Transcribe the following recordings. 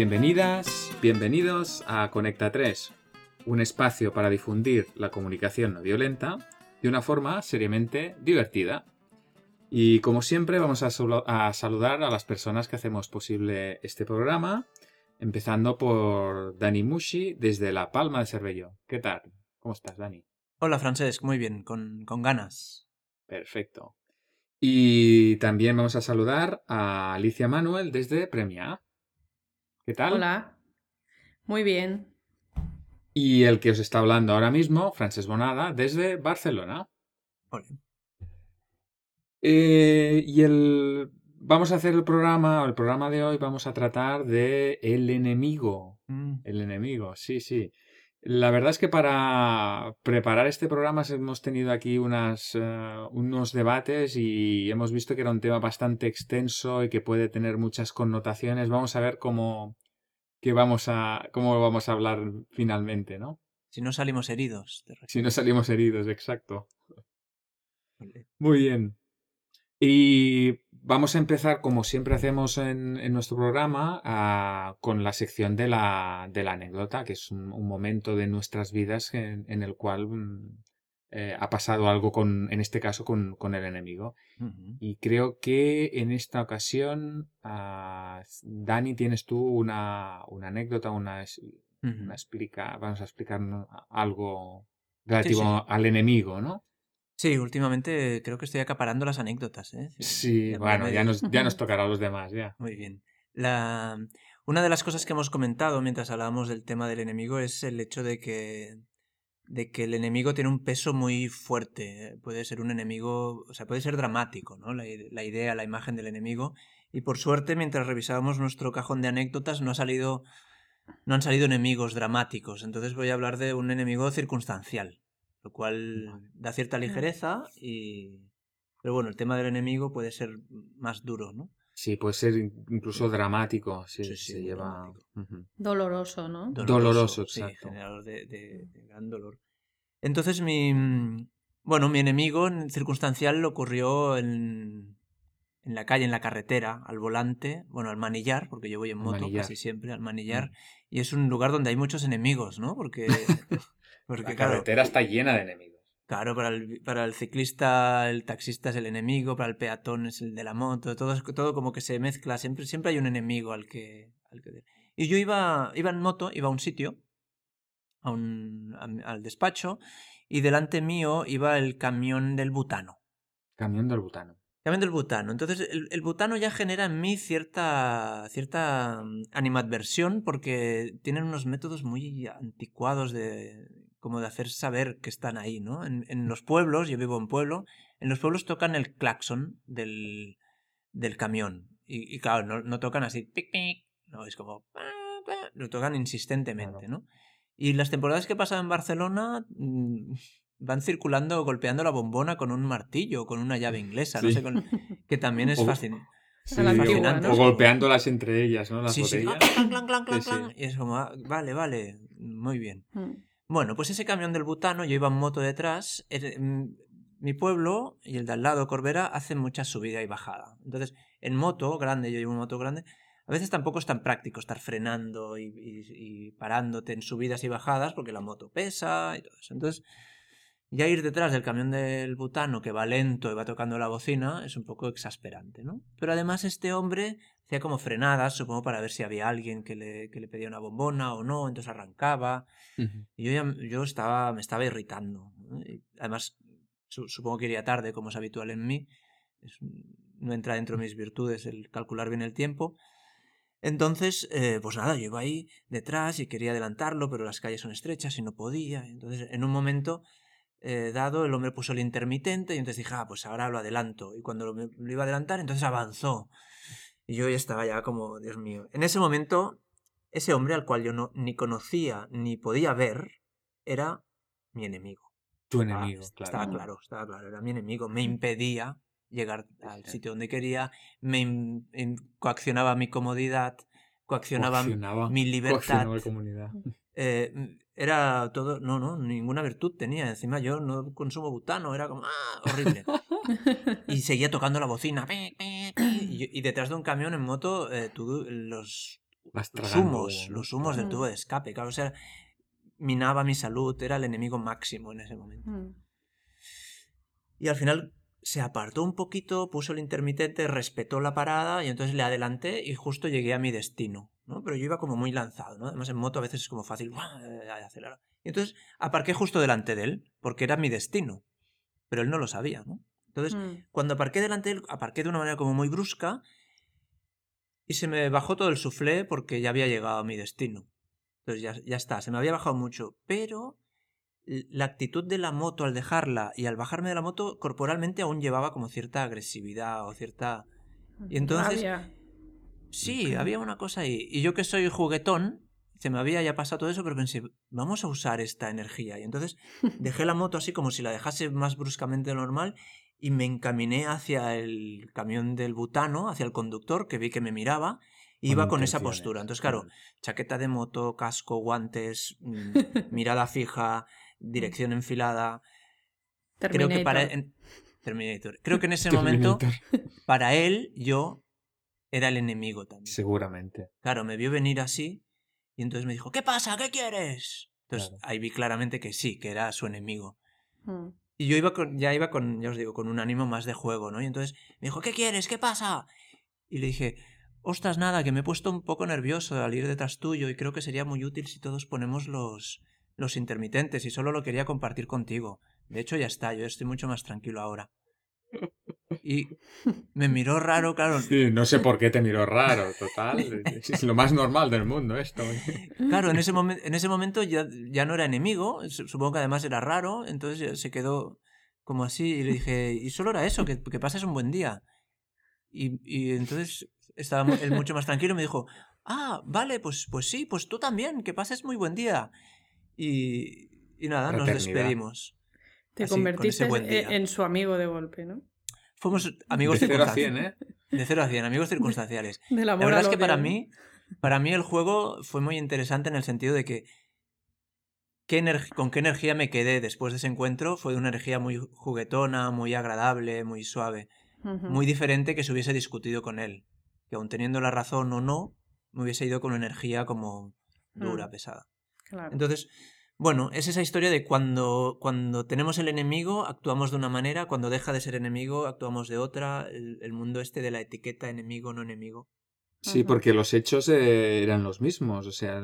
Bienvenidas, bienvenidos a Conecta 3, un espacio para difundir la comunicación no violenta de una forma seriamente divertida. Y como siempre vamos a, saludar a las personas que hacemos posible este programa, empezando por Dani Mushi desde La Palma de Cervello. ¿Qué tal? ¿Cómo estás, Dani? Hola, Francesc, muy bien, con, con ganas. Perfecto. Y también vamos a saludar a Alicia Manuel desde Premia. ¿Qué tal? Hola. Muy bien. Y el que os está hablando ahora mismo, Frances Bonada, desde Barcelona. Hola. Eh, y el. Vamos a hacer el programa, el programa de hoy vamos a tratar de el enemigo. Mm. El enemigo, sí, sí. La verdad es que para preparar este programa hemos tenido aquí unas, eh, unos debates y hemos visto que era un tema bastante extenso y que puede tener muchas connotaciones. Vamos a ver cómo, qué vamos a, cómo vamos a hablar finalmente, ¿no? Si no salimos heridos. Si no salimos heridos, exacto. Muy bien. Y vamos a empezar, como siempre hacemos en, nuestro programa, con la sección de la, de la, anécdota, que es un, momento de nuestras vidas en, el cual mm, eh, ha pasado algo con, en este caso, con, el enemigo. Y creo que en esta ocasión, ah, Dani, tienes tú una, anécdota, una, explica, vamos a explicar algo relativo al enemigo, ¿no? Sí, últimamente creo que estoy acaparando las anécdotas. ¿eh? Sí, bueno, ya nos, ya nos tocará a los demás, ya. Muy bien. La... Una de las cosas que hemos comentado mientras hablábamos del tema del enemigo es el hecho de que, de que el enemigo tiene un peso muy fuerte. Puede ser un enemigo, o sea, puede ser dramático, ¿no? La, la idea, la imagen del enemigo. Y por suerte, mientras revisábamos nuestro cajón de anécdotas, no ha salido, no han salido enemigos dramáticos. Entonces voy a hablar de un enemigo circunstancial lo cual da cierta ligereza y... Pero bueno, el tema del enemigo puede ser más duro, ¿no? Sí, puede ser incluso dramático, sí, se lleva... Doloroso, ¿no? Doloroso, exacto. Sí, generador de, gran dolor. Entonces mi... Bueno, mi enemigo en circunstancial ocurrió en, en la calle, en la carretera, al volante, bueno, al manillar, porque yo voy en moto casi siempre, al manillar, mm. y es un lugar donde hay muchos enemigos, ¿no? Porque la carretera está llena de enemigos. Claro, para el, para el ciclista, el taxista es el enemigo, para el peatón es el de la moto, todo, todo como que se mezcla, siempre, siempre hay un enemigo al que, al que... Y yo iba, iba en moto, iba a un sitio, a un, al despacho, y delante mío iba el camión del butano. Camión del butano. Camión del butano. Entonces, el, el, butano ya genera en mí cierta, cierta mm, animadversión porque tienen unos métodos muy anticuados de como de hacer saber que están ahí, ¿no? En, en los pueblos, yo vivo en pueblo, en los pueblos tocan el claxon del, del camión. Y, y claro, no, no, tocan así, pic, pic, no, es como, lo tocan insistentemente, ¿no? Y las temporadas que he pasado en Barcelona mm, van circulando, golpeando la bombona con un martillo, con una llave inglesa, no sé, con, que también es fascinante. o, golpeándolas entre ellas, ¿no? Las botellas. y es como, ah, vale, vale, muy bien. Mm. Bueno, pues ese camión del butano, yo iba en moto detrás. Mm, mi pueblo y el de al lado, Corbera, hacen mucha subida y bajada. Entonces, en moto grande, yo llevo una moto grande, a veces tampoco es tan práctico estar frenando y, parándote en subidas y bajadas porque la moto pesa y todo eso. Entonces, ya ir detrás del camión del butano que va lento y va tocando la bocina es un poco exasperante, ¿no? Pero además este hombre hacía como frenadas, supongo para ver si había alguien que le, que le pedía una bombona o no, entonces arrancaba. Y yo, ya, yo estaba, me estaba irritando. además, supongo que iría tarde, como es habitual en mí. no entra dentro de mis virtudes el calcular bien el tiempo. Entonces, eh, pues nada, yo iba ahí detrás y quería adelantarlo, pero las calles son estrechas y no podía. Entonces, en un momento eh, dado, el hombre puso el intermitente y entonces dije, ah, pues ahora lo adelanto. Y cuando lo, lo iba a adelantar, entonces avanzó. Y yo ya estaba ya como, Dios mío. En ese momento, ese hombre al cual yo no, ni conocía ni podía ver, era mi enemigo. Tu enemigo, claro. Estaba claro, estaba claro, era mi enemigo. Me impedía llegar al sitio donde quería, me coaccionaba mi comodidad, coaccionaba, mi libertad. comunidad. Eh, era todo, no, no, ninguna virtud tenía. Encima yo no consumo butano, era como, ah, horrible. y seguía tocando la bocina. Y, detrás de un camión en moto, eh, tú, los los humos, los humos del tubo de escape, claro, o sea, minaba mi salud, era el enemigo máximo en ese momento. Mm. Y al final se apartó un poquito, puso el intermitente, respetó la parada y entonces le adelanté y justo llegué a mi destino, ¿no? Pero yo iba como muy lanzado, ¿no? Además en moto a veces es como fácil, acelerar. Y entonces aparqué justo delante de él, porque era mi destino, pero él no lo sabía, ¿no? Entonces, mm. cuando aparqué delante de él, aparqué de una manera como muy brusca y se me bajó todo el suflé porque ya había llegado a mi destino. Entonces ya, ya está, se me había bajado mucho, pero la actitud de la moto al dejarla y al bajarme de la moto corporalmente aún llevaba como cierta agresividad o cierta... Y entonces... Sí, había una cosa ahí. Y yo que soy juguetón, se me había ya pasado todo eso, pero pensé, vamos a usar esta energía. Y entonces dejé la moto así como si la dejase más bruscamente de lo normal y me encaminé hacia el camión del butano, hacia el conductor, que vi que me miraba, iba con esa postura. Entonces, claro, chaqueta de moto, casco, guantes, mm, mirada fija, dirección enfilada. Creo que para Terminator. Creo que en ese momento, para él, yo era el enemigo también. Seguramente. Claro, me vio venir así y entonces me dijo, ¿qué pasa? ¿Qué quieres? Entonces ahí vi claramente que sí, que era su enemigo. Mm. Y yo iba con, ya iba con, ya os digo, con un ánimo más de juego, ¿no? Y entonces me dijo, ¿qué quieres? ¿Qué pasa? Y le dije, ostras, nada, que me he puesto un poco nervioso al ir detrás tuyo y creo que sería muy útil si todos ponemos los, los intermitentes y solo lo quería compartir contigo. De hecho, ya está, yo estoy mucho más tranquilo ahora. Y me miró raro, claro. Sí, no sé por qué te miró raro, total. Es lo más normal del mundo esto. Claro, en ese, en ese momento ya, ya no era enemigo, supongo que además era raro, entonces se quedó como así y le dije, y solo era eso, que, que pases un buen día. Y, y entonces estaba él mucho más tranquilo y me dijo, ah, vale, pues, pues sí, pues tú también, que pases muy buen día. Y, y nada, nos despedimos. Te convertiste en su amigo de golpe, ¿no? Fuimos amigos de circunstanciales. ¿eh? De 0 a 100, amigos circunstanciales. la verdad es que para mí, para mí el juego fue muy interesante en el sentido de que con qué energía me quedé después de ese encuentro fue una energía muy juguetona, muy agradable, muy suave. Muy diferente que se hubiese discutido con él. Que aun teniendo la razón o no, me hubiese ido con una energía como dura, mm. pesada. Entonces, bueno, es esa historia de cuando, cuando tenemos el enemigo, actuamos de una manera, cuando deja de ser enemigo, actuamos de otra, el, mundo este de la etiqueta enemigo, no enemigo. Sí, porque los hechos eh, eran los mismos, o sea,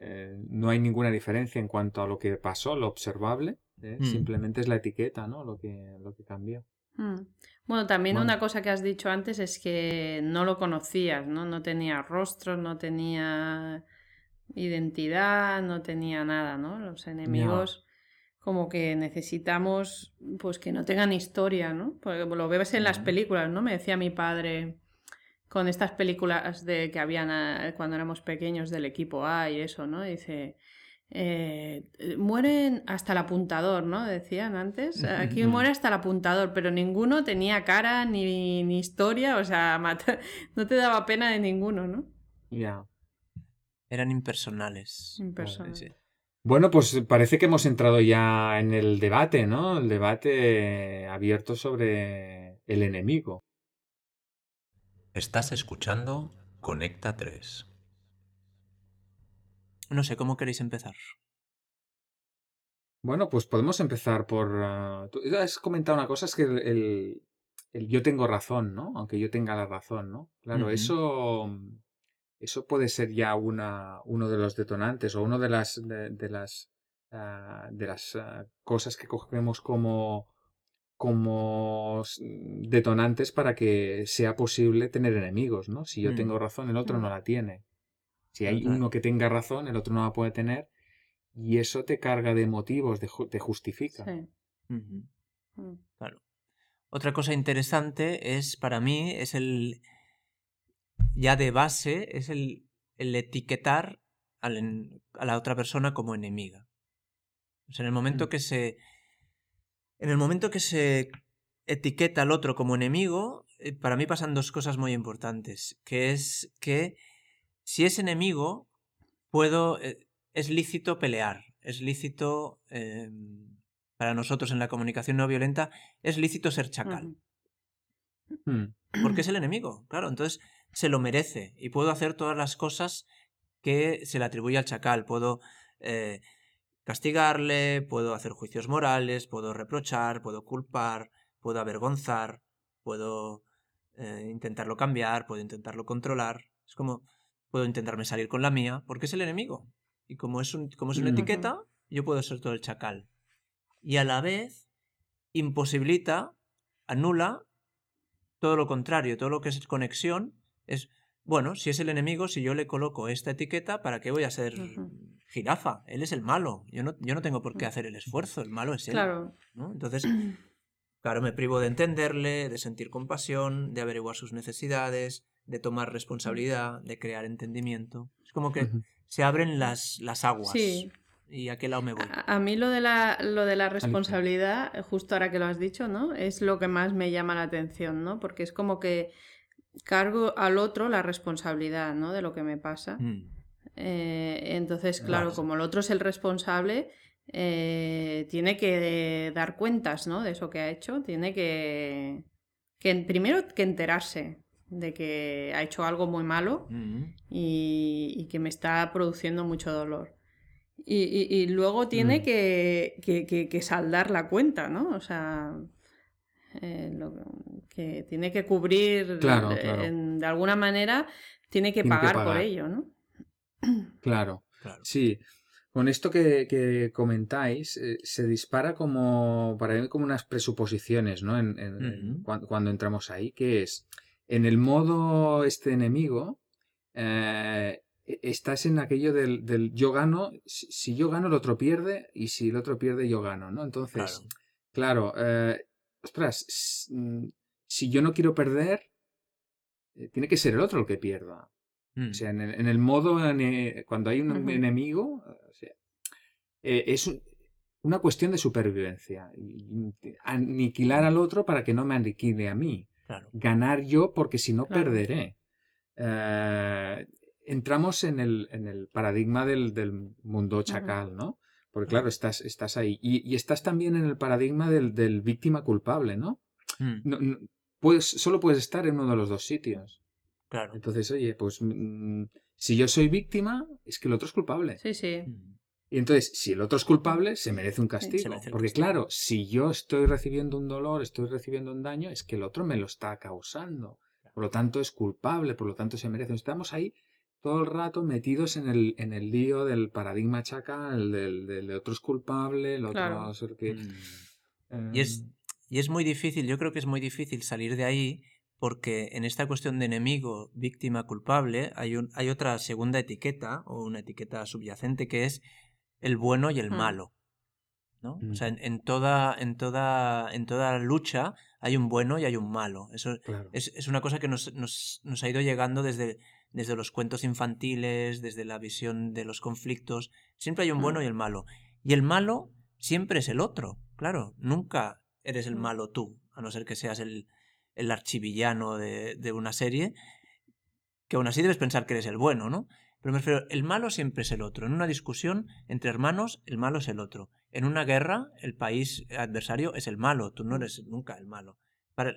eh, no hay ninguna diferencia en cuanto a lo que pasó, lo observable, ¿eh? mm. simplemente es la etiqueta, ¿no? Lo que, lo que cambió. Mm. Bueno, también una cosa que has dicho antes es que no lo conocías, ¿no? No tenía rostro, no tenía identidad, no tenía nada, ¿no? Los enemigos como que necesitamos pues que no tengan historia, ¿no? Porque lo ves en las películas, ¿no? Me decía mi padre con estas películas de que habían ah, cuando éramos pequeños del equipo A y eso, ¿no? Dice, eh, mueren hasta el apuntador, ¿no? Decían antes. Aquí muere hasta el apuntador, pero ninguno tenía cara ni, ni historia, o sea, no te daba pena de ninguno, ¿no? Ya. Eran impersonales. Bueno, pues parece que hemos entrado ya en el debate, ¿no? El debate abierto sobre el enemigo. Estás escuchando Conecta 3. No sé, ¿cómo queréis empezar? Bueno, pues podemos empezar por... Uh, tú has comentado una cosa, es que el, yo tengo razón, ¿no? Aunque yo tenga la razón, ¿no? Claro, eso eso puede ser ya una, uno de los detonantes o una de las, de, las, ah, de las ah, cosas que cogemos como, como detonantes para que sea posible tener enemigos, ¿no? Si yo mm. tengo razón, el otro no la tiene. Si hay uno que tenga razón, el otro no la puede tener. Y eso te carga de motivos, te justifica. Mm. Claro. Otra cosa interesante es, para mí, es el, ya de base es el, el etiquetar a la otra persona como enemiga. O sea, en el momento mm. que se. En el momento que se etiqueta al otro como enemigo, eh, para mí pasan dos cosas muy importantes. Que es que si es enemigo, puedo. Eh, es lícito pelear. Es lícito. Em, para nosotros en la comunicación no violenta, es lícito ser chacal. Porque es el enemigo, claro. Entonces, se lo merece y puedo hacer todas las cosas que se le atribuye al chacal. Puedo eh, castigarle, puedo hacer juicios morales, puedo reprochar, puedo culpar, puedo avergonzar, puedo eh, intentarlo cambiar, puedo intentarlo controlar. Es como, puedo intentarme salir con la mía, porque es el enemigo. Y como es, un, como es una etiqueta, yo puedo ser todo el chacal. Y a la vez, imposibilita, anula todo lo contrario, todo lo que es conexión, es, bueno, si es el enemigo, si yo le coloco esta etiqueta, ¿para qué voy a ser jirafa? Él es el malo. Yo no, yo no tengo por qué hacer el esfuerzo, el malo es él. Claro. Entonces, claro, me privo de entenderle, de sentir compasión, de averiguar sus necesidades, de tomar responsabilidad, de crear entendimiento. Es como que se abren las, las aguas. Sí. ¿Y a qué lado me voy? A, mí lo de, la, lo de la responsabilidad, justo ahora que lo has dicho, ¿no? Es lo que más me llama la atención, ¿no? Porque es como que cargo al otro la responsabilidad, ¿no? De lo que me pasa. Mm. Eh, entonces, claro, como el otro es el responsable, eh, tiene que dar cuentas, ¿no? De eso que ha hecho. Tiene que, que primero que enterarse de que ha hecho algo muy malo mm. y, que me está produciendo mucho dolor. Y, luego tiene mm. que, que, saldar la cuenta, ¿no? O sea, eh, que tiene que cubrir de alguna manera, tiene que, pagar, por ello, ¿no? Claro, sí. Con esto que, comentáis, eh, se dispara como, para mí, como unas presuposiciones, ¿no? En, cuando, entramos ahí, que es, en el modo este enemigo, eh, e, estás en aquello del, yo gano, si, yo gano el otro pierde y si el otro pierde yo gano, ¿no? Entonces, claro, eh, ostras, mm, si yo no quiero perder, eh, tiene que ser el otro el que pierda. O mm. sea, en el, modo, cuando hay un enemigo, es una cuestión de supervivencia. Aniquilar al otro para que no me aniquile a mí. Ganar yo porque si no perderé. Eh, entramos en el, en el paradigma del, del mundo chacal, ¿no? Porque claro, estás, estás ahí. Y, estás también en el paradigma del, del víctima culpable, ¿no? Mm. pues, solo puedes estar en uno de los dos sitios. Claro. Entonces, oye, pues mm, si yo soy víctima, es que el otro es culpable. Sí, sí. Mm. Y entonces, si el otro es culpable, se merece un castigo. porque claro, si yo estoy recibiendo un dolor, estoy recibiendo un daño, es que el otro me lo está causando. Por lo tanto, es culpable, por lo tanto, se merece. Estamos ahí todo el rato metidos en el, en el lío del paradigma chaca, el del, otro es culpable, el otro es que... Mm. y, es, em, y es muy difícil, yo creo que es muy difícil salir de ahí porque en esta cuestión de enemigo, víctima, culpable, hay, un, hay otra segunda etiqueta o una etiqueta subyacente que es el bueno y el mm. malo. ¿no? O sea, mm. en, toda, en, toda, en toda lucha hay un bueno y hay un malo. Eso es, es, una cosa que nos, nos, nos, ha ido llegando desde, desde los cuentos infantiles, desde la visión de los conflictos. Siempre hay un bueno mm. y el malo. Y el malo siempre es el otro, claro. Nunca eres el malo tú, a no ser que seas el, el archivillano de, de una serie, que aún así debes pensar que eres el bueno, ¿no? Pero me refiero, el malo siempre es el otro. En una discusión entre hermanos, el malo es el otro. En una guerra, el país adversario es el malo. Tú no eres nunca el malo. Para,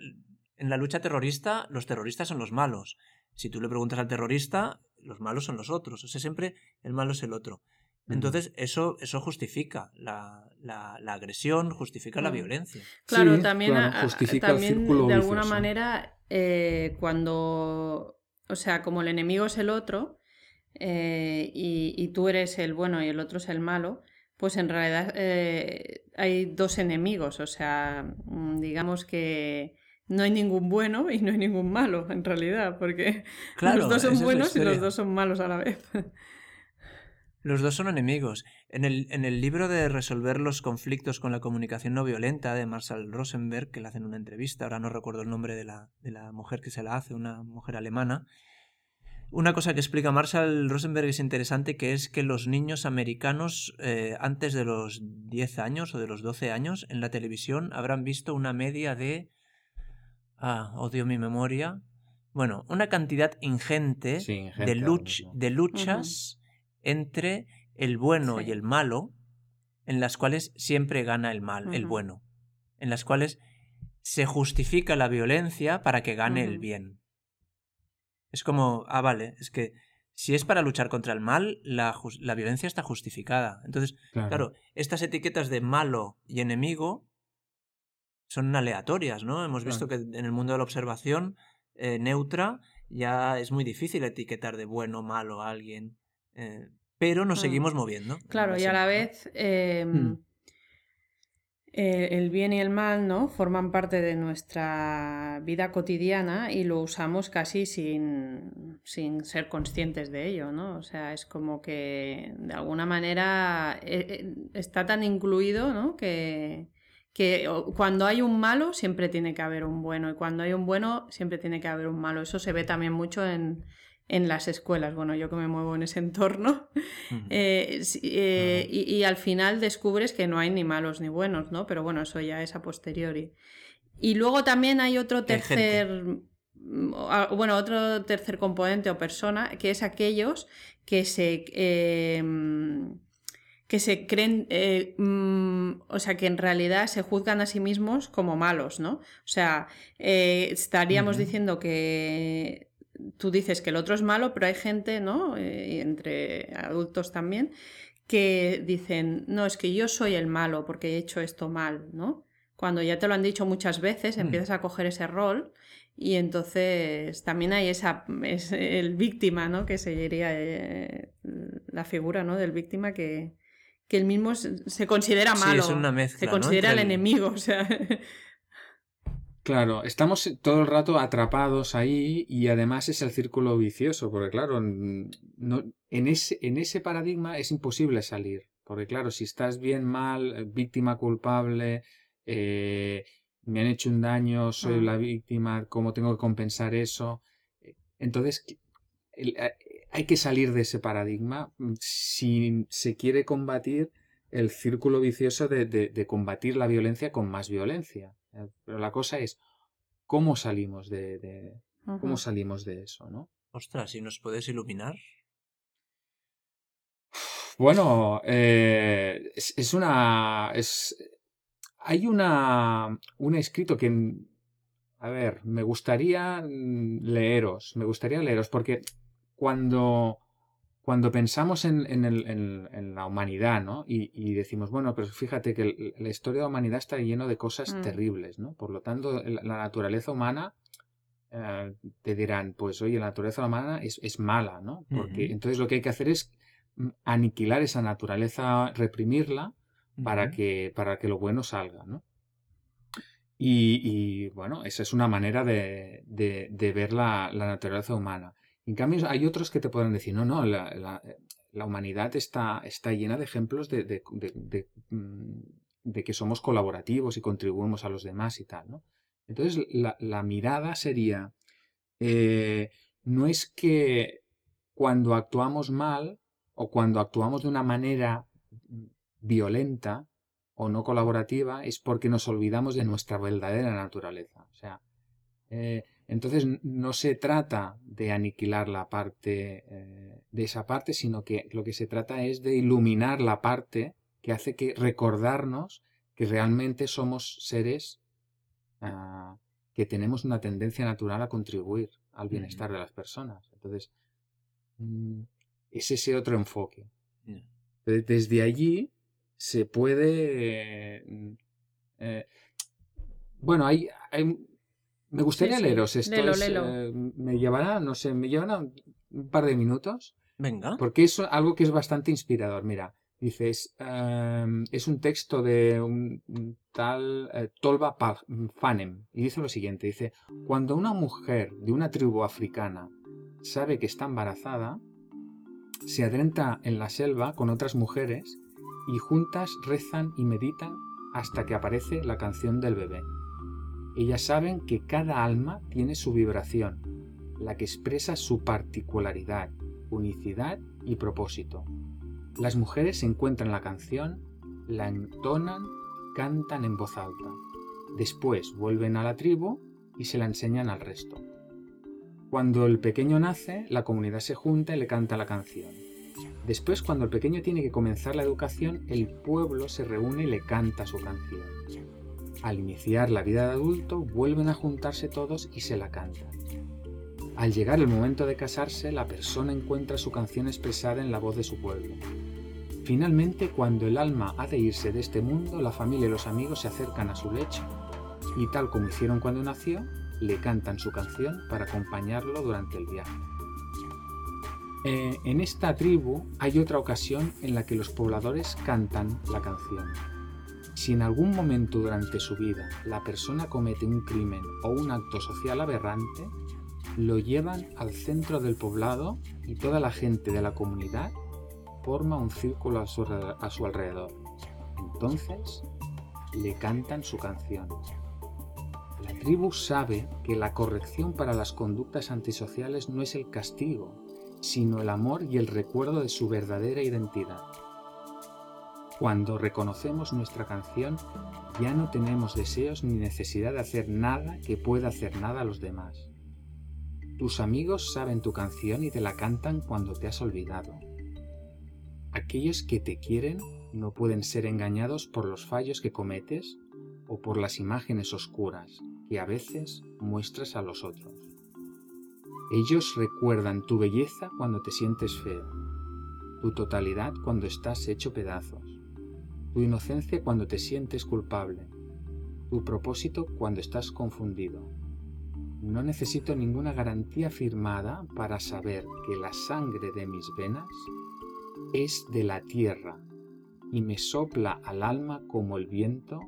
en la lucha terrorista, los terroristas son los malos. Si tú le preguntas al terrorista, los malos son los otros. O sea, siempre el malo es el otro. Entonces, eso, eso justifica la, la, agresión, justifica la violencia. Claro, también, también de alguna manera, eh, cuando, o sea, como el enemigo es el otro, eh, y, tú eres el bueno y el otro es el malo, pues en realidad eh, hay dos enemigos, o sea, mm, digamos que no hay ningún bueno y no hay ningún malo en realidad, porque los dos son buenos y los dos son malos a la vez. Los dos son enemigos. En el, en el libro de Resolver los conflictos con la comunicación no violenta de Marshall Rosenberg, que le hacen una entrevista, ahora no recuerdo el nombre de la, de la mujer que se la hace, una mujer alemana, una cosa que explica Marshall Rosenberg es interesante, que es que los niños americanos eh, antes de los 10 años o de los 12 años en la televisión habrán visto una media de... Ah, odio mi memoria. Bueno, una cantidad ingente, de, de, luchas entre el bueno y el malo, en las cuales siempre gana el mal, el bueno, en las cuales se justifica la violencia para que gane el bien. Es como, ah, vale, es que si es para luchar contra el mal, la, violencia está justificada. Entonces, claro. estas etiquetas de malo y enemigo son aleatorias, ¿no? Hemos visto que en el mundo de la observación eh, neutra ya es muy difícil etiquetar de bueno o malo a alguien, eh, pero nos mm. seguimos moviendo. Claro, y a la vez... Em, mm. Eh, el bien y el mal, ¿no? Forman parte de nuestra vida cotidiana y lo usamos casi sin, sin ser conscientes de ello, ¿no? O sea, es como que de alguna manera está tan incluido, ¿no? Que, que cuando hay un malo siempre tiene que haber un bueno y cuando hay un bueno siempre tiene que haber un malo. Eso se ve también mucho en, en las escuelas. Bueno, yo que me muevo en ese entorno. Eh, eh, y, al final descubres que no hay ni malos ni buenos, ¿no? Pero bueno, eso ya es a posteriori. Y luego también hay otro tercer. Mm, bueno, otro tercer componente o persona, que es aquellos que se. Em, que se creen, eh, mm, o sea, que en realidad se juzgan a sí mismos como malos, ¿no? O sea, estaríamos diciendo que tú dices que el otro es malo, pero hay gente, ¿no? Eh, entre adultos también, que dicen, no, es que yo soy el malo porque he hecho esto mal, ¿no? Cuando ya te lo han dicho muchas veces, mm. empiezas a coger ese rol y entonces también hay esa, es el víctima, ¿no? Que sería eh, la figura, ¿no? Del víctima que, que él mismo se considera malo. es una mezcla, se considera el enemigo, o sea... Claro, estamos todo el rato atrapados ahí y además es el círculo vicioso, porque claro, no, en, ese, en ese paradigma es imposible salir, porque claro, si estás bien mal, eh, víctima culpable, eh, me han hecho un daño, soy mm. la víctima, ¿cómo tengo que compensar eso? Eh, entonces, hay que salir de ese paradigma mm, si se quiere combatir el círculo vicioso de combatir la violencia con más violencia. Eh, pero la cosa es cómo salimos de, cómo salimos de eso, ¿no? Ostras, ¿y nos puedes iluminar? Bueno, eh, es, una. Es, hay una. Un escrito que. A ver, me gustaría mm, leeros. Me gustaría leeros porque cuando cuando pensamos en, en, la humanidad, ¿no? Y, decimos, bueno, pero fíjate que la historia de la humanidad está lleno de cosas mm. terribles, ¿no? Por lo tanto, la, naturaleza humana, eh, te dirán, pues oye, la naturaleza humana es, mala, ¿no? Porque entonces lo que hay que hacer es mm, aniquilar esa naturaleza, reprimirla, para, que, para que lo bueno salga, ¿no? Y, bueno, esa es una manera de, ver la naturaleza humana. En cambio, hay otros que te pueden decir, no, no, la, humanidad está, está, llena de ejemplos mm, de, que somos colaborativos y contribuimos a los demás y tal, ¿no? Entonces, la, mirada sería, eh, no es que cuando actuamos mal o cuando actuamos de una manera violenta o no colaborativa, es porque nos olvidamos de nuestra verdadera naturaleza. O sea, eh, entonces no se trata de aniquilar la parte eh, de esa parte, sino que lo que se trata es de iluminar la parte que hace que recordarnos que realmente somos seres ah, que tenemos una tendencia natural a contribuir al bienestar de las personas. Entonces, mm, es ese otro enfoque. Desde allí se puede... Mm, eh, bueno, hay, hay me gustaría leeros esto. Eh, me llevará, no sé, me llevará un, par de minutos. Venga. Porque es algo que es bastante inspirador. Mira, dices, em, es un texto de un, tal eh, Tolba Fanem. Y dice lo siguiente, dice, cuando una mujer de una tribu africana sabe que está embarazada, se adentra en la selva con otras mujeres y juntas rezan y meditan hasta que aparece la canción del bebé. Ellas saben que cada alma tiene su vibración, la que expresa su particularidad, unicidad y propósito. Las mujeres encuentran la canción, la entonan, cantan en voz alta. Después vuelven a la tribu y se la enseñan al resto. Cuando el pequeño nace, la comunidad se junta y le canta la canción. Después, cuando el pequeño tiene que comenzar la educación, el pueblo se reúne y le canta su canción. Al iniciar la vida de adulto, vuelven a juntarse todos y se la cantan. Al llegar el momento de casarse, la persona encuentra su canción expresada en la voz de su pueblo. Finalmente, cuando el alma ha de irse de este mundo, la familia y los amigos se acercan a su lecho y tal como hicieron cuando nació, le cantan su canción para acompañarlo durante el viaje. Eh, en esta tribu hay otra ocasión en la que los pobladores cantan la canción. Si en algún momento durante su vida la persona comete un crimen o un acto social aberrante, lo llevan al centro del poblado y toda la gente de la comunidad forma un círculo a su, a su alrededor. Entonces le cantan su canción. La tribu sabe que la corrección para las conductas antisociales no es el castigo, sino el amor y el recuerdo de su verdadera identidad. Cuando reconocemos nuestra canción, ya no tenemos deseos ni necesidad de hacer nada que pueda hacer nada a los demás. Tus amigos saben tu canción y te la cantan cuando te has olvidado. Aquellos que te quieren no pueden ser engañados por los fallos que cometes o por las imágenes oscuras que a veces muestras a los otros. Ellos recuerdan tu belleza cuando te sientes feo, tu totalidad cuando estás hecho pedazos, tu inocencia cuando te sientes culpable, tu propósito cuando estás confundido. No necesito ninguna garantía firmada para saber que la sangre de mis venas es de la tierra y me sopla al alma como el viento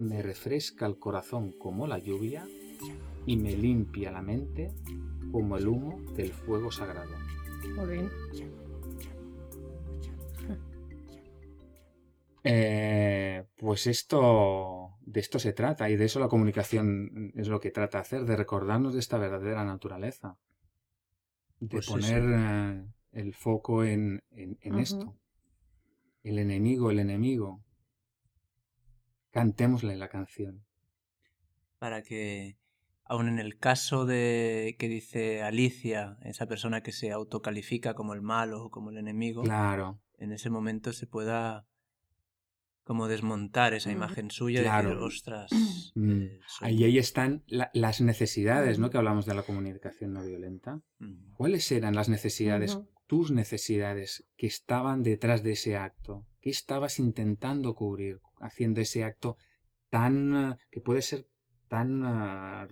me refresca el corazón como la lluvia y me limpia la mente como el humo del fuego sagrado. Muy bien. Eh, pues esto, de esto se trata y de eso la comunicación es lo que trata de hacer, de recordarnos de esta verdadera naturaleza, de Pues poner eh, el foco en, en- en esto. El enemigo, el enemigo. Cantémosle la canción. para que, aun en el caso de que dice Alicia, esa persona que se autocalifica como el malo o como el enemigo, Claro, en ese momento se pueda como desmontar esa Ujú. imagen suya y Claro. decir, ostras, Mm. eh, soy- ahí, ahí están la- las necesidades, ¿no? Que hablamos de la comunicación no violenta. Mm. ¿Cuáles eran las necesidades, tus necesidades, que estaban detrás de ese acto? ¿Qué estabas intentando cubrir haciendo ese acto tan, que puede ser tan ah,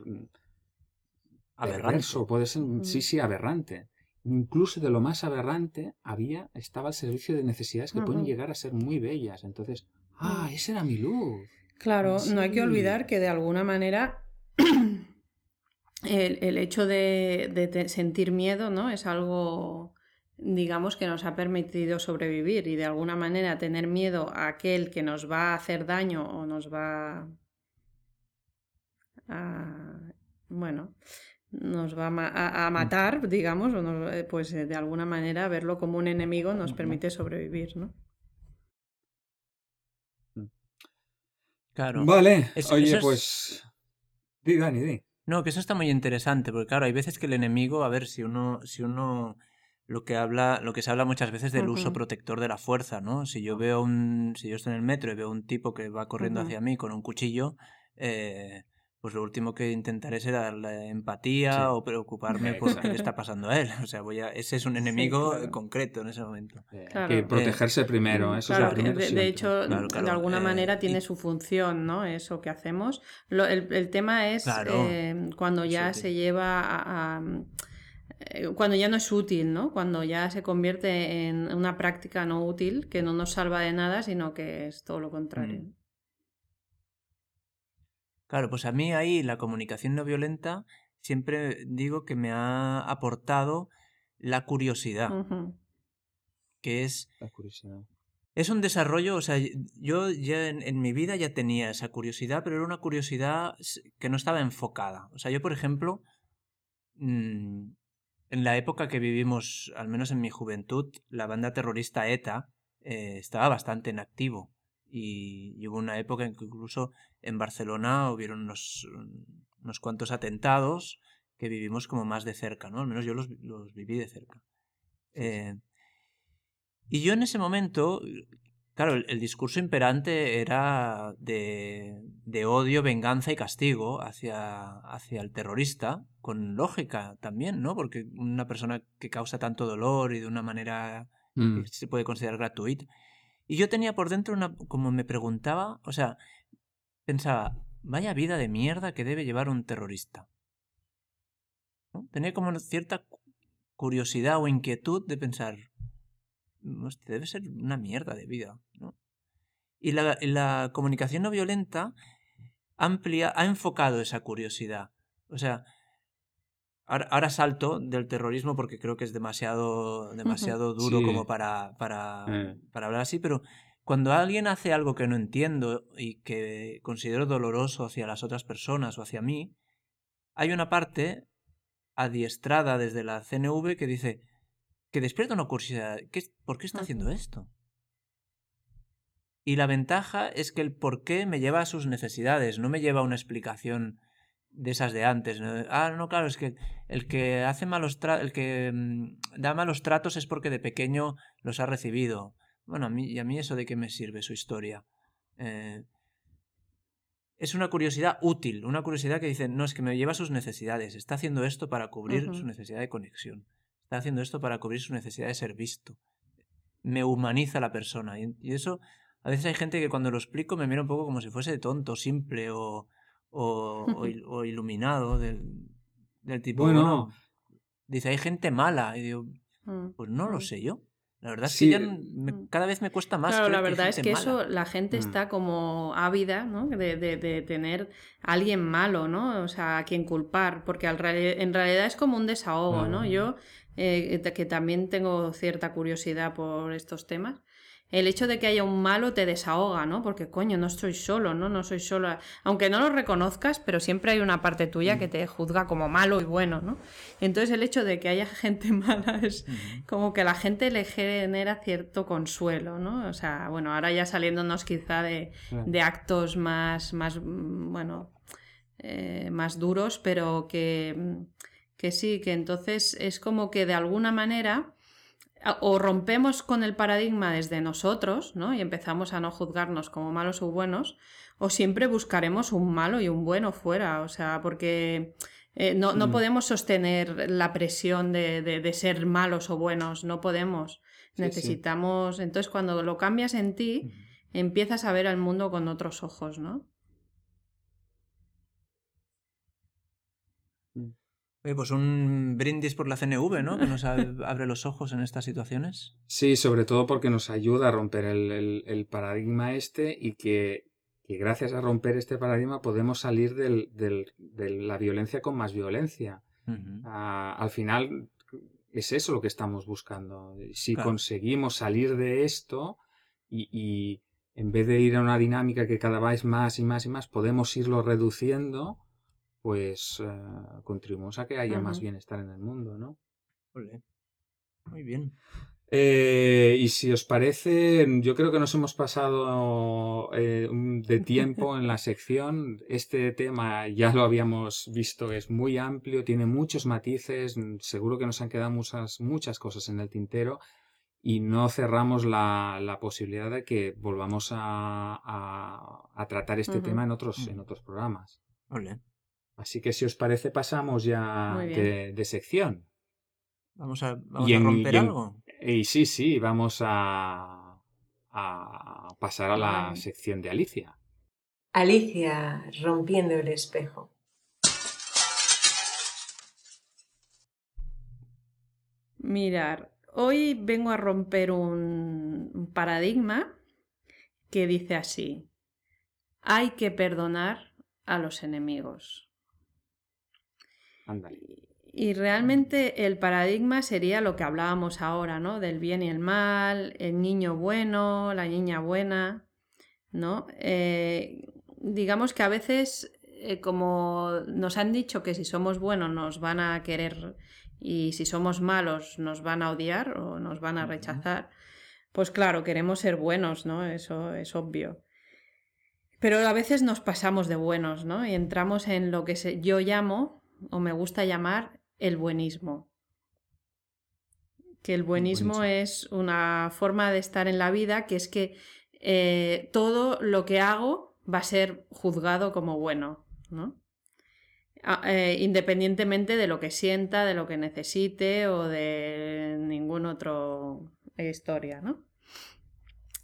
Aberrante. puede ser, sí, Mm. sí, aberrante. Incluso de lo más aberrante había, estaba al servicio de necesidades que pueden llegar a ser muy bellas. Entonces, ah, esa era mi luz. Claro, no hay que olvidar que de alguna manera el, el hecho de, de sentir miedo, ¿no? Es algo, digamos, que nos ha permitido sobrevivir y de alguna manera tener miedo a aquel que nos va a hacer daño o nos va a, bueno, nos va a, a- a matar, digamos, o nos- eh, pues eh, de alguna manera verlo como un enemigo nos Ujú. permite sobrevivir, ¿no? Claro. Vale, Es- oye, es- pues... Di, Dani, di. No, que eso está muy interesante, porque claro, hay veces que el enemigo, a ver, si uno, si uno lo que habla, lo que se habla muchas veces del uso protector de la fuerza, ¿no? Si yo veo un, si yo estoy en el metro y veo un tipo que va corriendo hacia mí con un cuchillo, eh, pues lo último que intentaré será darle empatía Sí. o preocuparme por qué Exacto. le está pasando a él. O sea, voy a, ese es un enemigo claro. concreto en ese momento. Eh, Claro. Que Eh, protegerse primero, eso Claro, es lo primero de, hecho, Claro, claro, de alguna eh, manera tiene y- su función, ¿no? Eso que hacemos. Lo- el, el tema es Claro, eh, cuando ya sí, se sí. lleva a, a- eh, cuando ya no es útil, ¿no? Cuando ya se convierte en una práctica no útil que no nos salva de nada, sino que es todo lo contrario. Mm. Claro, pues a mí ahí la comunicación no violenta siempre digo que me ha aportado la curiosidad, que es La curiosidad. Es un desarrollo, o sea, yo ya en, en mi vida ya tenía esa curiosidad, pero era una curiosidad que no estaba enfocada. O sea, yo, por ejemplo, mm, en la época que vivimos, al menos en mi juventud, la banda terrorista ETA eh, estaba bastante en activo. Y, hubo una época en que incluso en Barcelona hubieron unos, unos cuantos atentados que vivimos como más de cerca, ¿no? Al menos yo los, los viví de cerca. Eh, y yo en ese momento, Claro, el, discurso imperante era de, de, odio, venganza y castigo hacia, hacia el terrorista, con lógica también, ¿no? Porque una persona que causa tanto dolor y de una manera que mm. se puede considerar gratuita. Y yo tenía por dentro una, como me preguntaba, o sea, pensaba, vaya vida de mierda que debe llevar un terrorista. Tenía como cierta curiosidad o inquietud de pensar, debe ser una mierda de vida, ¿no? Y la, la comunicación no violenta amplia, ha enfocado esa curiosidad. O sea, ahora, salto del terrorismo porque creo que es demasiado, demasiado duro como para, para, eh. para hablar así, pero cuando alguien hace algo que no entiendo y que considero doloroso hacia las otras personas o hacia mí, hay una parte adiestrada desde la CNV que dice, que despierta una curiosidad. ¿Qué, ¿Por qué está haciendo esto? Y la ventaja es que el por qué me lleva a sus necesidades, no me lleva a una explicación de esas de antes. Ah, no, claro, es que el que hace malos el que mm, da malos tratos es porque de pequeño los ha recibido. Bueno, a mí, y a mí eso de qué me sirve su historia. Eh, es una curiosidad útil, una curiosidad que dice, no, es que me lleva a sus necesidades, está haciendo esto para cubrir su necesidad de conexión. Está haciendo esto para cubrir su necesidad de ser visto. Me humaniza la persona. Y, eso, a veces hay gente que cuando lo explico me mira un poco como si fuese tonto, simple o, o, iluminado del, del tipo. Bueno, dice, hay gente mala. Y digo, mm, pues no lo mm. sé yo. La verdad es que ya mm. cada vez me cuesta más. Claro, la verdad es que eso, la gente está como ávida, ¿no? De, de, de, tener a alguien malo, ¿no? O sea, a quien culpar, porque en realidad es como un desahogo, ¿no? Yo eh, que también tengo cierta curiosidad por estos temas. El hecho de que haya un malo te desahoga, ¿no? Porque coño, no estoy solo, ¿no? No soy solo. Aunque no lo reconozcas, pero siempre hay una parte tuya que te juzga como malo y bueno, ¿no? Entonces el hecho de que haya gente mala es como que la gente le genera cierto consuelo, ¿no? O sea, bueno, ahora ya saliéndonos quizá de, de actos más, más, mm, bueno, eh, más duros, pero que mm, que sí, que entonces es como que de alguna manera o rompemos con el paradigma desde nosotros, ¿no? Y empezamos a no juzgarnos como malos o buenos, o siempre buscaremos un malo y un bueno fuera, o sea, porque eh, no, no, podemos sostener la presión de, de, ser malos o buenos, no podemos. Necesitamos, entonces cuando lo cambias en ti, empiezas a ver al mundo con otros ojos, ¿no? Pues un brindis por la CNV, ¿no? Que nos abre los ojos en estas situaciones. Sí, sobre todo porque nos ayuda a romper el, paradigma este y que, gracias a romper este paradigma podemos salir de la violencia con más violencia. Ah, al final es eso lo que estamos buscando. Si conseguimos salir de esto y, en vez de ir a una dinámica que cada vez más y más y más podemos irlo reduciendo, pues eh, contribuimos a que haya más bienestar en el mundo, ¿no? Muy bien. Eh, y si os parece, yo creo que nos hemos pasado eh, de tiempo en la sección. Este tema ya lo habíamos visto, es muy amplio, tiene muchos matices, seguro que nos han quedado muchas, muchas cosas en el tintero y no cerramos la, posibilidad de que volvamos a, tratar este tema en otros, en otros programas. Así que si os parece pasamos ya de, sección. Vamos a, romper algo. Y sí, sí, vamos a, pasar a la sección de Alicia. Alicia rompiendo el espejo. Mirar, hoy vengo a romper un paradigma que dice así, hay que perdonar a los enemigos. Y realmente el paradigma sería lo que hablábamos ahora, ¿no? Del bien y el mal, el niño bueno, la niña buena, ¿no? Eh, digamos que a veces, eh, como nos han dicho que si somos buenos nos van a querer y si somos malos nos van a odiar o nos van a rechazar, pues claro, queremos ser buenos, ¿no? Eso es obvio. Pero a veces nos pasamos de buenos, ¿no? Y entramos en lo que yo llamo o me gusta llamar el buenismo. Que el buenismo es una forma de estar en la vida que es que eh, todo lo que hago va a ser juzgado como bueno, ¿no? Eh, independientemente de lo que sienta, de lo que necesite o de ningún otro historia, ¿no?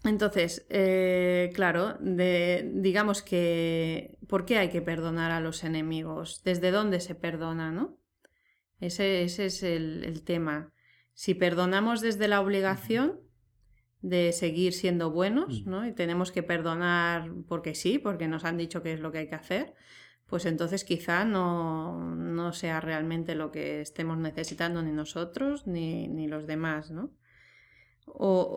Entonces, eh, claro, de, digamos que ¿por qué hay que perdonar a los enemigos? ¿Desde dónde se perdona, no? Ese, ese es el, el, tema. Si perdonamos desde la obligación de seguir siendo buenos, mm. ¿no? Y tenemos que perdonar porque sí, porque nos han dicho que es lo que hay que hacer, pues entonces quizá no, no sea realmente lo que estemos necesitando ni nosotros ni, ni los demás, ¿no?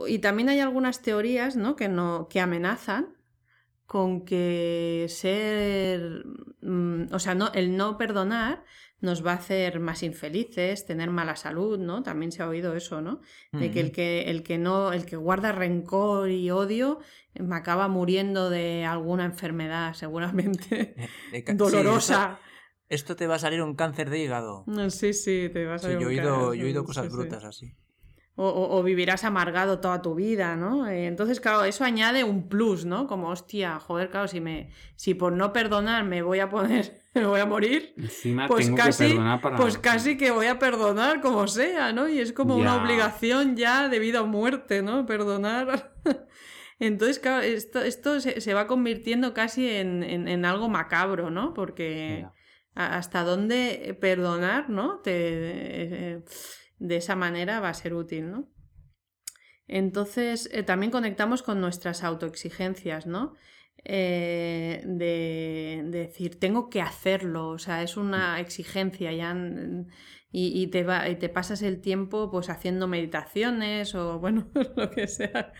Y también hay algunas teorías ¿no? Que, no, que amenazan con que ser, mm, o sea, no, el no perdonar nos va a hacer más infelices, tener mala salud, ¿no? También se ha oído eso, ¿no? De que el que, el que no, el que guarda rencor y odio me acaba muriendo de alguna enfermedad, seguramente dolorosa. esto te va a salir un cáncer de hígado. Sí, sí, te va a salir yo he oído, Yo he oído cosas brutas así o, vivirás amargado toda tu vida, ¿no? Eh, entonces, claro, eso añade un plus, ¿no? Como, hostia, joder, claro, si me, si por no perdonar me voy a poner, me voy a morir, Encima pues casi, que para... pues casi que voy a perdonar como sea, ¿no? Y es como una obligación ya de vida o muerte, ¿no? Perdonar. Entonces, claro, esto, esto se, va convirtiendo casi en, algo macabro, ¿no? Porque hasta dónde perdonar, ¿no? Te, eh, de esa manera va a ser útil, ¿no? Entonces, eh, también conectamos con nuestras autoexigencias, ¿no? Eh, de, decir, tengo que hacerlo, o sea, es una exigencia ya y, te va, y te pasas el tiempo pues haciendo meditaciones o bueno, lo que sea,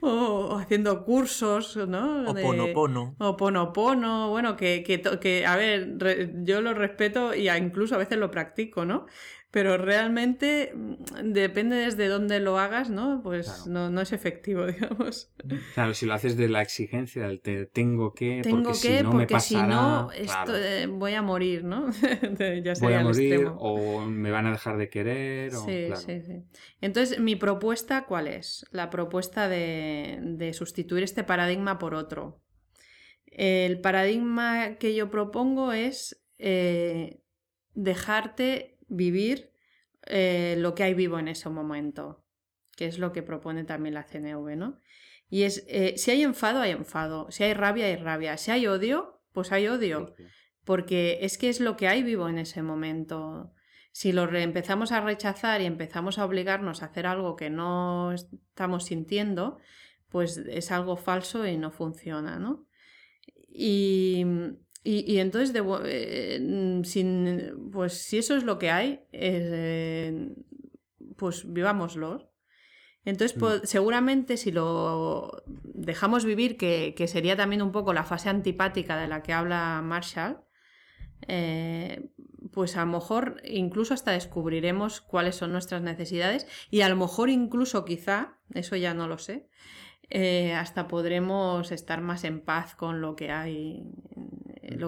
o, haciendo cursos, ¿no? O ponopono. O ponopono, bueno, que, que, que, a ver, yo lo respeto y incluso a veces lo practico, ¿no? Pero realmente mm, depende desde dónde lo hagas, ¿no? Pues no, no, es efectivo, digamos. Claro, si lo haces de la exigencia del te tengo que, tengo porque que, si no me pasará, si no eh, voy a morir, ¿no? ya voy a morir o me van a dejar de querer. O, sí, sí, sí. Entonces, mi propuesta, ¿cuál es? La propuesta de, de sustituir este paradigma por otro. El paradigma que yo propongo es eh, dejarte vivir eh, lo que hay vivo en ese momento, que es lo que propone también la CNV, ¿no? Y es, eh, si hay enfado, hay enfado, si hay rabia, hay rabia, si hay odio, pues hay odio, porque es que es lo que hay vivo en ese momento. Si lo empezamos a rechazar y empezamos a obligarnos a hacer algo que no estamos sintiendo, pues es algo falso y no funciona, ¿no? Y, y, entonces, eh, mm, sin, pues si eso es lo que hay, eh, pues vivámoslo. Entonces, mm. seguramente si lo dejamos vivir, que, sería también un poco la fase antipática de la que habla Marshall, eh, pues a lo mejor incluso hasta descubriremos cuáles son nuestras necesidades y a lo mejor incluso quizá, eso ya no lo sé, hasta podremos estar más en paz con lo que hay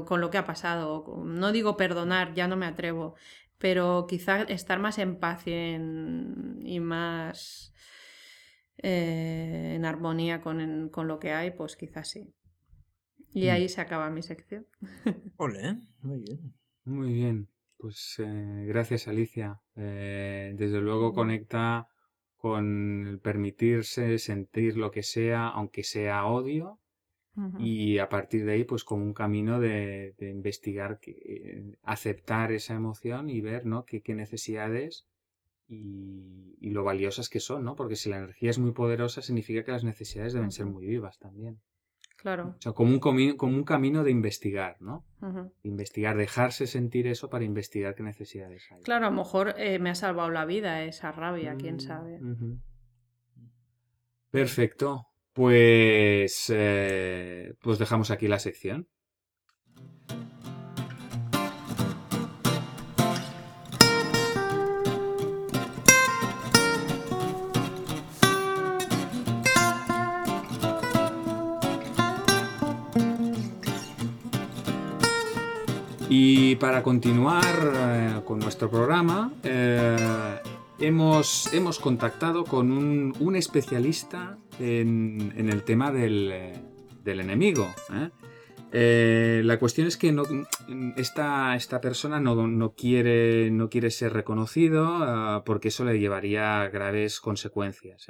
con lo que ha pasado. No digo perdonar, ya no me atrevo, pero quizá estar más en paz y, más eh, en armonía con, lo que hay, pues quizás sí. Y mm. ahí se acaba mi sección. Ole, muy bien. Muy bien. Pues eh, gracias Alicia. Eh, desde luego conecta con el permitirse sentir lo que sea, aunque sea odio, y a partir de ahí, pues como un camino de, investigar, que, aceptar esa emoción y ver, ¿no? Qué, necesidades y, y, lo valiosas que son, ¿no? Porque si la energía es muy poderosa, significa que las necesidades deben ser muy vivas también. Claro. O sea, como un, como un camino de investigar, ¿no? Investigar, dejarse sentir eso para investigar qué necesidades hay. Claro, a lo mejor eh, me ha salvado la vida esa rabia, quién mm, sabe. Perfecto. Pues, eh, pues dejamos aquí la sección. Y para continuar eh, con nuestro programa, eh, hemos, hemos, contactado con un, un especialista en, el tema del, enemigo. la cuestión es que no, esta, esta, persona no, quiere, no, quiere, ser reconocido ah, porque eso le llevaría a graves consecuencias.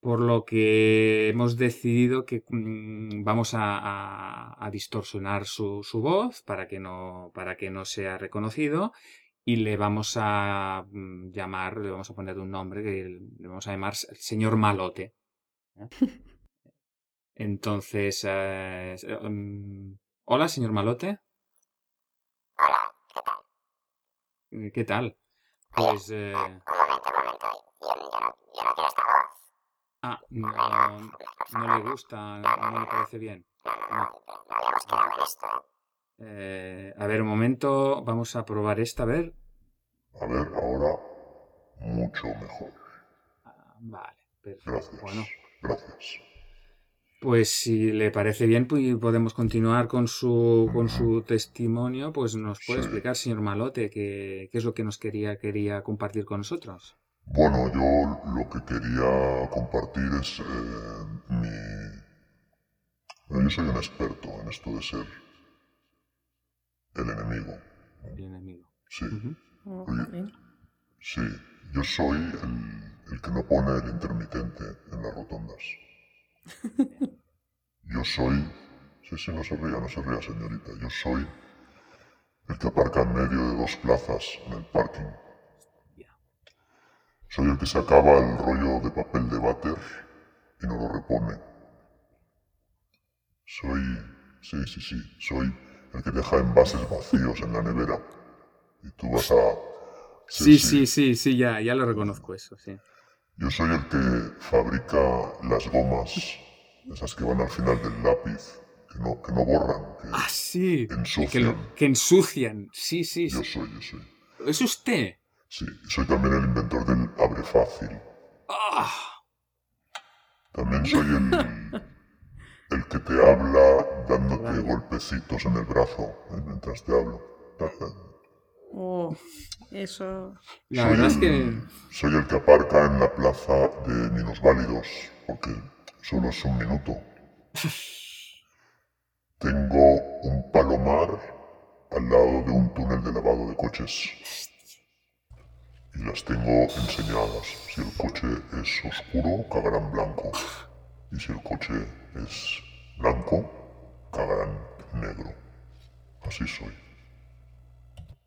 Por lo que hemos decidido que mm, vamos a, distorsionar su, voz para que, no, para que no sea reconocido y le vamos a mm, llamar, le vamos a poner un nombre le vamos a llamar señor Malote. ¿Eh? Entonces, eh, mm, hola, señor Malote. Hola, ¿qué tal? ¿Qué tal? Pues... Eh... Un momento, un momento. Yo, no, quiero esta voz. Ah, no, no le gusta, no le parece bien. No, habíamos quedado en esto. Eh, a ver, un momento, vamos a probar esta, a ver. A ver, ahora mucho mejor. Ah, vale, perfecto. Gracias. Bueno, gracias. Pues si le parece bien, pues podemos continuar con su, con su testimonio. Pues nos puede explicar, señor Malote, qué, qué es lo que nos quería, quería compartir con nosotros. Bueno, yo lo que quería compartir es eh, mi... yo soy un experto en esto de ser el enemigo. El enemigo. Sí. sí, yo soy el, que no pone el intermitente en las rotondas. Yo soy... Sí, sí, no se ría, no se ría, señorita. Yo soy el que aparca en medio de dos plazas en el parking soy el que sacaba el rollo de papel de váter y no lo repone. Soy... Sí, sí, sí. Soy el que deja envases vacíos en la nevera. Y tú vas a... Sí, sí, sí, sí, ya, ya lo reconozco eso, sí. Yo soy el que fabrica las gomas, esas que van al final del lápiz, que no, que no borran, que ah, sí. ensucian. Que, ensucian, sí, sí. Yo soy, yo soy. ¿Es usted? Sí, soy también el inventor del abre fácil. Ah. También soy el, el que te habla dándote golpecitos en el brazo ¿eh? mientras te hablo. Oh, eso. La verdad es que. Soy el que aparca en la plaza de minusválidos, porque solo es un minuto. Tengo un palomar al lado de un túnel de lavado de coches y las tengo enseñadas. Si el coche es oscuro, cagarán blanco. Y si el coche es blanco, cagarán negro. Así soy.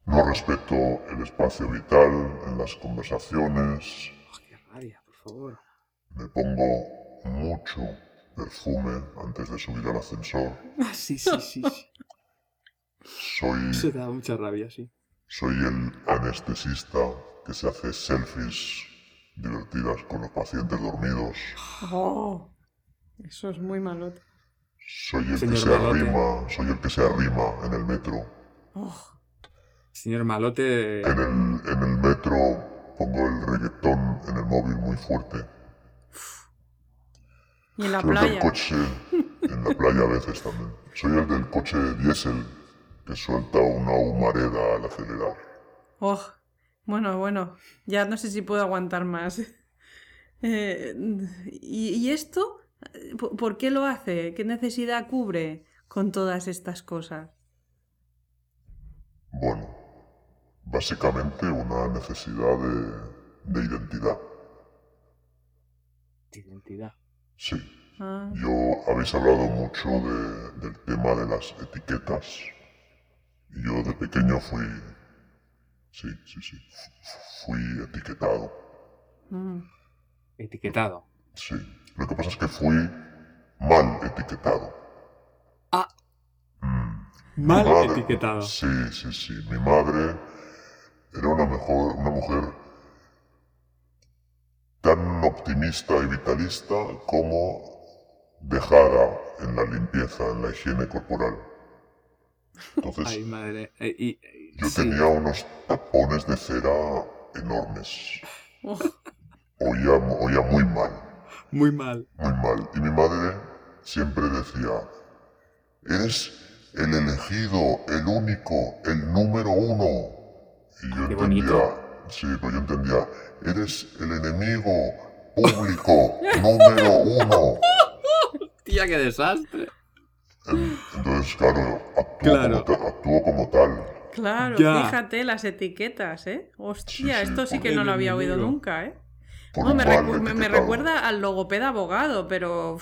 No respeto el espacio vital en las conversaciones. Oh, ¡Qué rabia, por favor! Me pongo mucho perfume antes de subir al ascensor. Ah, sí, sí, sí. Soy... Se da mucha rabia, sí. Soy el anestesista que se hace selfies divertidas con los pacientes dormidos. Oh, eso es muy malote. Soy el que se arrima, soy el que se arrima en el metro. Oh. Señor Malote. En el, en el metro pongo el reggaetón en el móvil muy fuerte. Y en la playa. El del coche, en la playa a veces también. Soy el del coche diésel que suelta una humareda al acelerar. Oh. Bueno, bueno, ya no sé si puedo aguantar más. Eh, ¿y, esto? ¿Por qué lo hace? ¿Qué necesidad cubre con todas estas cosas? Bueno, básicamente una necesidad de, de identidad. ¿De identidad? Sí. Ah. Yo habéis hablado mucho de, del tema de las etiquetas. Y yo de pequeño fui Sí, sí, sí. Fui etiquetado. Mm. ¿Etiquetado? Sí. Lo que pasa es que fui mal etiquetado. Ah. Mm. Mal etiquetado. Sí, sí, sí. Mi madre era una, mejor, una mujer tan optimista y vitalista como dejada en la limpieza, en la higiene corporal. Entonces, Ay, madre. Eh, y, yo tenía unos tapones de cera enormes. Oía, oía muy mal. Muy mal. Muy mal. Y mi madre siempre decía, eres el elegido, el único, el número uno. Y yo entendía, sí, pues yo entendía, eres el enemigo, público número uno. Tía, qué desastre. Entonces, claro, actúo, Claro. Como, ta- actúo como tal. Claro, Ya. fíjate las etiquetas, ¿eh? Hostia, Sí, sí, esto sí que no lo había oído nunca, ¿eh? Por No, me, recu- recuerda al logopeda abogado, pero...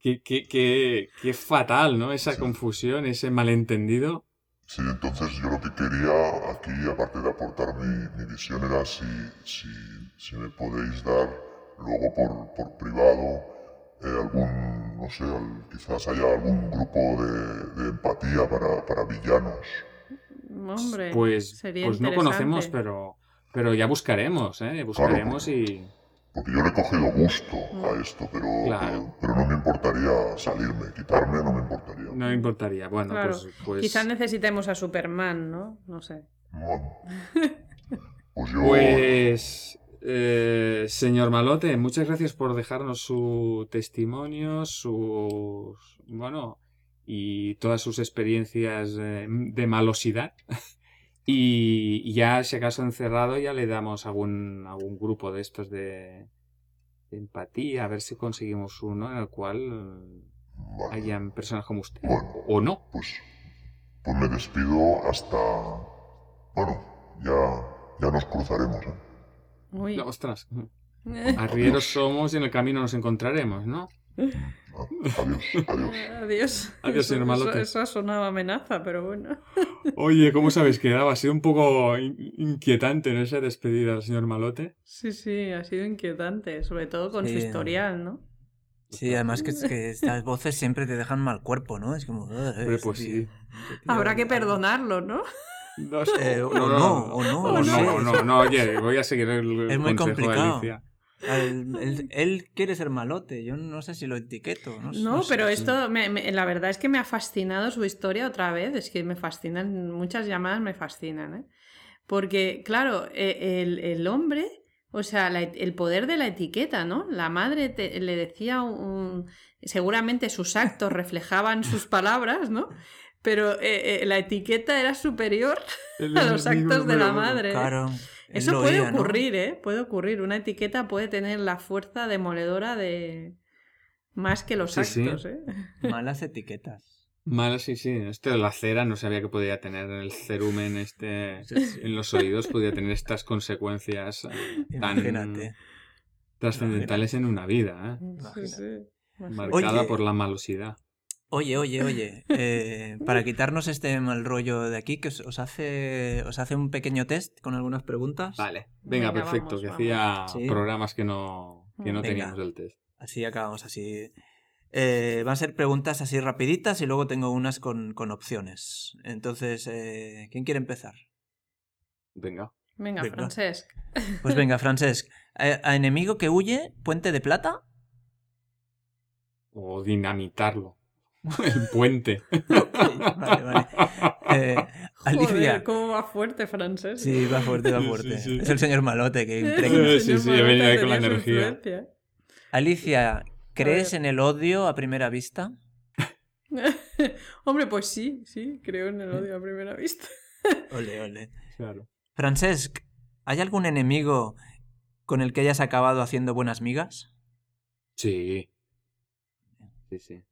Qué, qué, qué, qué fatal, ¿no? Esa Sí. confusión, ese malentendido. Sí, entonces yo lo que quería aquí, aparte de aportar mi, mi visión, era si, si, si me podéis dar luego por, por privado eh, algún, no sé, al- quizás haya algún grupo de, de empatía para, para villanos. Hombre, Pues, sería pues no conocemos, pero, pero ya buscaremos, ¿eh? Buscaremos y... Porque yo le he cogido gusto a esto, pero, Claro. pero, pero no me importaría salirme, quitarme no me importaría. No me importaría. Bueno, Claro, pues... pues Quizás necesitemos a Superman, ¿no? No sé. Bueno. Pues yo... Pues, eh, señor Malote, muchas gracias por dejarnos su testimonio, sus, bueno, y todas sus experiencias eh, de malosidad. Y y ya, si acaso encerrado, ya le damos algún, algún grupo de estos de, de empatía, a ver si conseguimos uno en el cual Vale. hayan personas como usted. Bueno. O no. Pues, pues me despido hasta... Bueno, ya, ya nos cruzaremos, ¿eh? Uy. No, ostras. Arrieros somos y en el camino nos encontraremos, ¿no? Ah, Adiós, adiós. Adiós. Adiós, señor Eso- Malote. Eso, ha sonado amenaza, pero bueno. Oye, ¿cómo sabéis que Ha sido un poco in- inquietante, ¿no? Esa despedida del señor Malote. Sí, sí, ha sido inquietante, sobre todo con su Sí. historial, ¿no? Sí, además que, que estas voces siempre te dejan mal cuerpo, ¿no? Es como... "Ugh, Hombre, este pues sí. Habrá que ah". perdonarlo, ¿no? No, sé. Eh, o no, o no, o no sé. no, no, no, oye, voy a seguir el, Es muy consejo de complicado. Alicia. Él, él- él quiere ser malote, yo no sé si lo etiqueto. No, No, no sé. pero esto, me- me- la verdad es que me ha fascinado su historia otra vez. Es que me fascinan, muchas llamadas me fascinan, ¿eh? Porque, claro, e- el, el hombre, o sea, la el poder de la etiqueta, ¿no? La madre te- le decía un. Seguramente sus actos reflejaban sus palabras, ¿no? Pero eh, eh, la etiqueta era superior a los actos de la madre. ¿eh? Claro. Eso lo puede oía, ¿no? ocurrir, ¿eh? Puede ocurrir. Una etiqueta puede tener la fuerza demoledora de más que los Sí, sí. actos, ¿eh? Malas etiquetas. Mal, sí, sí. Este de la cera no sabía que podía tener en el cerumen, este, Sí, sí. en los oídos, podía tener estas consecuencias tan Imagínate. trascendentales en una vida, ¿eh? Sí, Imagínate. sí. Marcada Oye. por la malosidad. Oye, oye, oye, eh, para quitarnos este mal rollo de aquí, que os, os hace, os hace un pequeño test con algunas preguntas. Vale, venga, Venga, perfecto, vamos, que vamos. hacía Sí. programas que no, que no Venga. teníamos el test. Así acabamos así. Eh, van a ser preguntas así rapiditas y luego tengo unas con, con opciones. Entonces, eh, ¿quién quiere empezar? Venga. Venga, Venga. Francesc. Pues venga, Francesc. ¿A enemigo que huye, puente de plata? O dinamitarlo. El puente. Vale, vale. Eh, Alicia. Joder, cómo va fuerte, Francesc. Sí, va fuerte, va Sí, fuerte. sí. Es el señor Malote que impregna. Sí, sí, he venido ahí con la energía. influencia. Alicia, ¿crees en el odio a primera vista? Hombre, pues sí, sí, creo en el odio a primera vista. Ole, ole. Claro. Francesc, ¿hay algún enemigo con el que hayas acabado haciendo buenas migas? Sí. Sí, sí.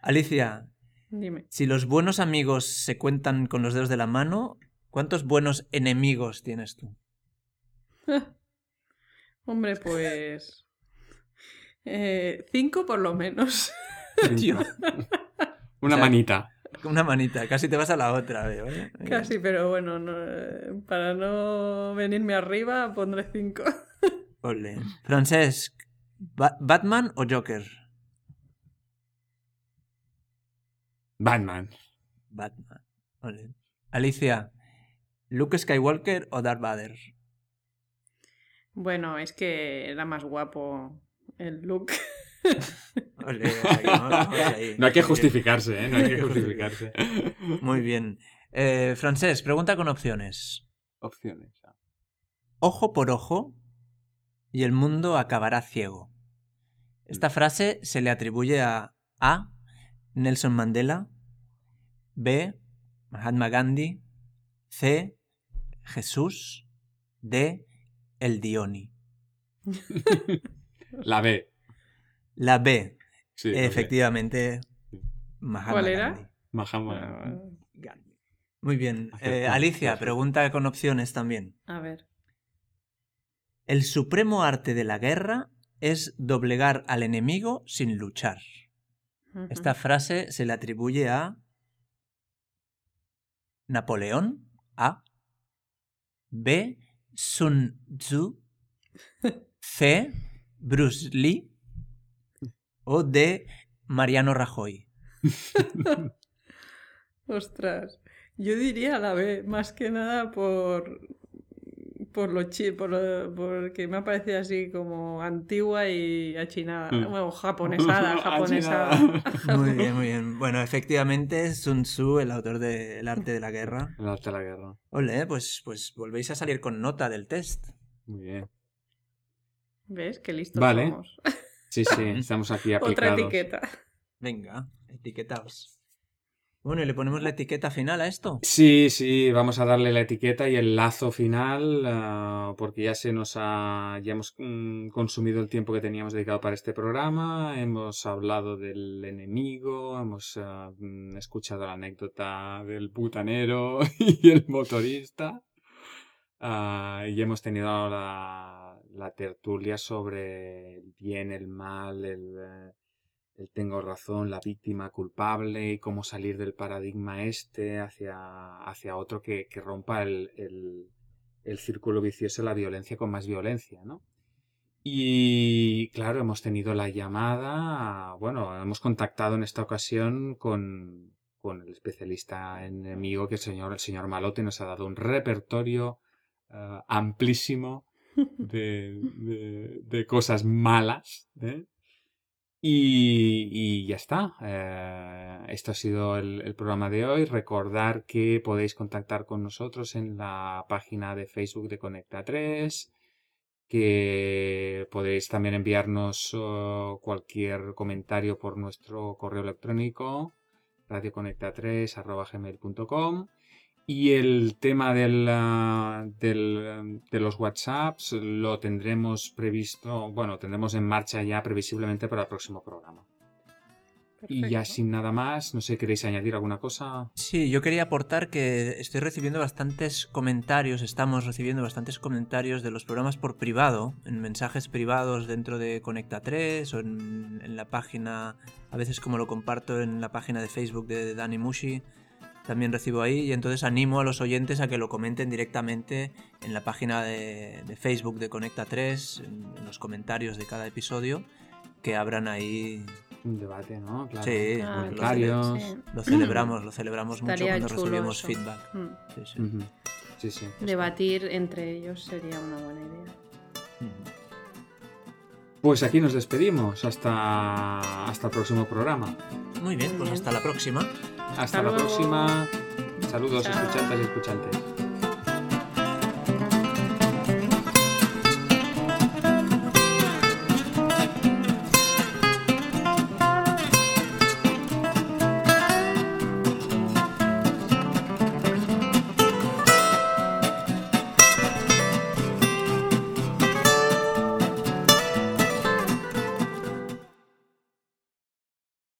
Alicia, Dime. si los buenos amigos se cuentan con los dedos de la mano, ¿cuántos buenos enemigos tienes tú? Hombre, pues. eh, cinco por lo menos. Tío. Una O sea, manita. Una manita, casi te vas a la otra, veo. ¿eh? Casi, pero bueno, no, eh, para no venirme arriba pondré cinco. Ole. Francesc, Ba- ¿Batman o Joker? Batman. Batman. Alicia, ¿Luke Skywalker o Darth Vader? Bueno, es que era más guapo el ahí. No hay que Muy bien. justificarse, ¿eh? No hay que justificarse. Muy bien. Eh, Francesc, pregunta con opciones. Opciones. Ojo por ojo y el mundo acabará ciego. Esta frase se le atribuye a A. Nelson Mandela, B. Mahatma Gandhi, C. Jesús, D. El Dioni. La B. La B. Sí, la B. Efectivamente. Mahatma ¿Cuál era? Gandhi. Mahatma. Gandhi. Muy bien. Eh, Alicia, pregunta con opciones también. A ver. El supremo arte de la guerra es doblegar al enemigo sin luchar. Esta frase se le atribuye a Napoleón, A, B, Sun Tzu, C, Bruce Lee o D, Mariano Rajoy. Ostras. Yo diría la B, más que nada por. Por lo chi, por lo, porque me ha parecido así como antigua y achinada. Mm. Bueno, japonesada, japonesada. Muy bien, muy bien. Bueno, efectivamente, Sun Tzu, el autor de El arte de la guerra. El arte de la guerra. Ole, pues, pues volvéis a salir con nota del test. Muy bien. ¿Ves? Qué listos Vale. somos. Sí, sí, estamos aquí aplicados. Otra etiqueta. Venga, etiquetaos. Bueno, ¿y le ponemos la etiqueta final a esto? Sí, sí, vamos a darle la etiqueta y el lazo final, ah, porque ya se nos ha, ya hemos mm, consumido el tiempo que teníamos dedicado para este programa, hemos hablado del enemigo, hemos mm, escuchado la anécdota del butanero y el motorista, ah, y hemos tenido la, la tertulia sobre el bien, el mal, el, eh, el tengo razón, la víctima culpable y cómo salir del paradigma este hacia, hacia otro que, que rompa el, el- el círculo vicioso de la violencia con más violencia, ¿no? Y claro, hemos tenido la llamada, bueno, hemos contactado en esta ocasión con, con el especialista enemigo, que el señor, el señor Malote nos ha dado un repertorio eh, amplísimo de, de- de cosas malas, ¿eh? Y, ya está. Eh, esto ha sido el, programa de hoy. Recordar que podéis contactar con nosotros en la página de Facebook de Conecta 3, que podéis también enviarnos oh, cualquier comentario por nuestro correo electrónico radioconecta3 y el tema del, del, de los WhatsApps lo tendremos previsto, bueno, tendremos en marcha ya previsiblemente para el próximo programa. Y ya sin nada más, no sé, ¿queréis añadir alguna cosa? Sí, yo quería aportar que estoy recibiendo bastantes comentarios, estamos recibiendo bastantes comentarios de los programas por privado, en mensajes privados dentro de Conecta 3 o en, en la página, a veces como lo comparto en la página de Facebook de Dani Mushi, también recibo ahí y entonces animo a los oyentes a que lo comenten directamente en la página de, de Facebook de Conecta 3, en, en los comentarios de cada episodio, que abran ahí, Un debate, ¿no? Claro. Sí, Ah, sí. lo celebramos, lo celebramos mucho cuando recibimos eso. feedback. Mm. Sí, sí. Ujú. Sí, sí. Debatir entre ellos sería una buena idea. Pues aquí nos despedimos. Hasta, hasta el próximo programa. Muy bien, pues hasta la próxima. Hasta la próxima. Saludos, Chao. escuchantes y escuchantes.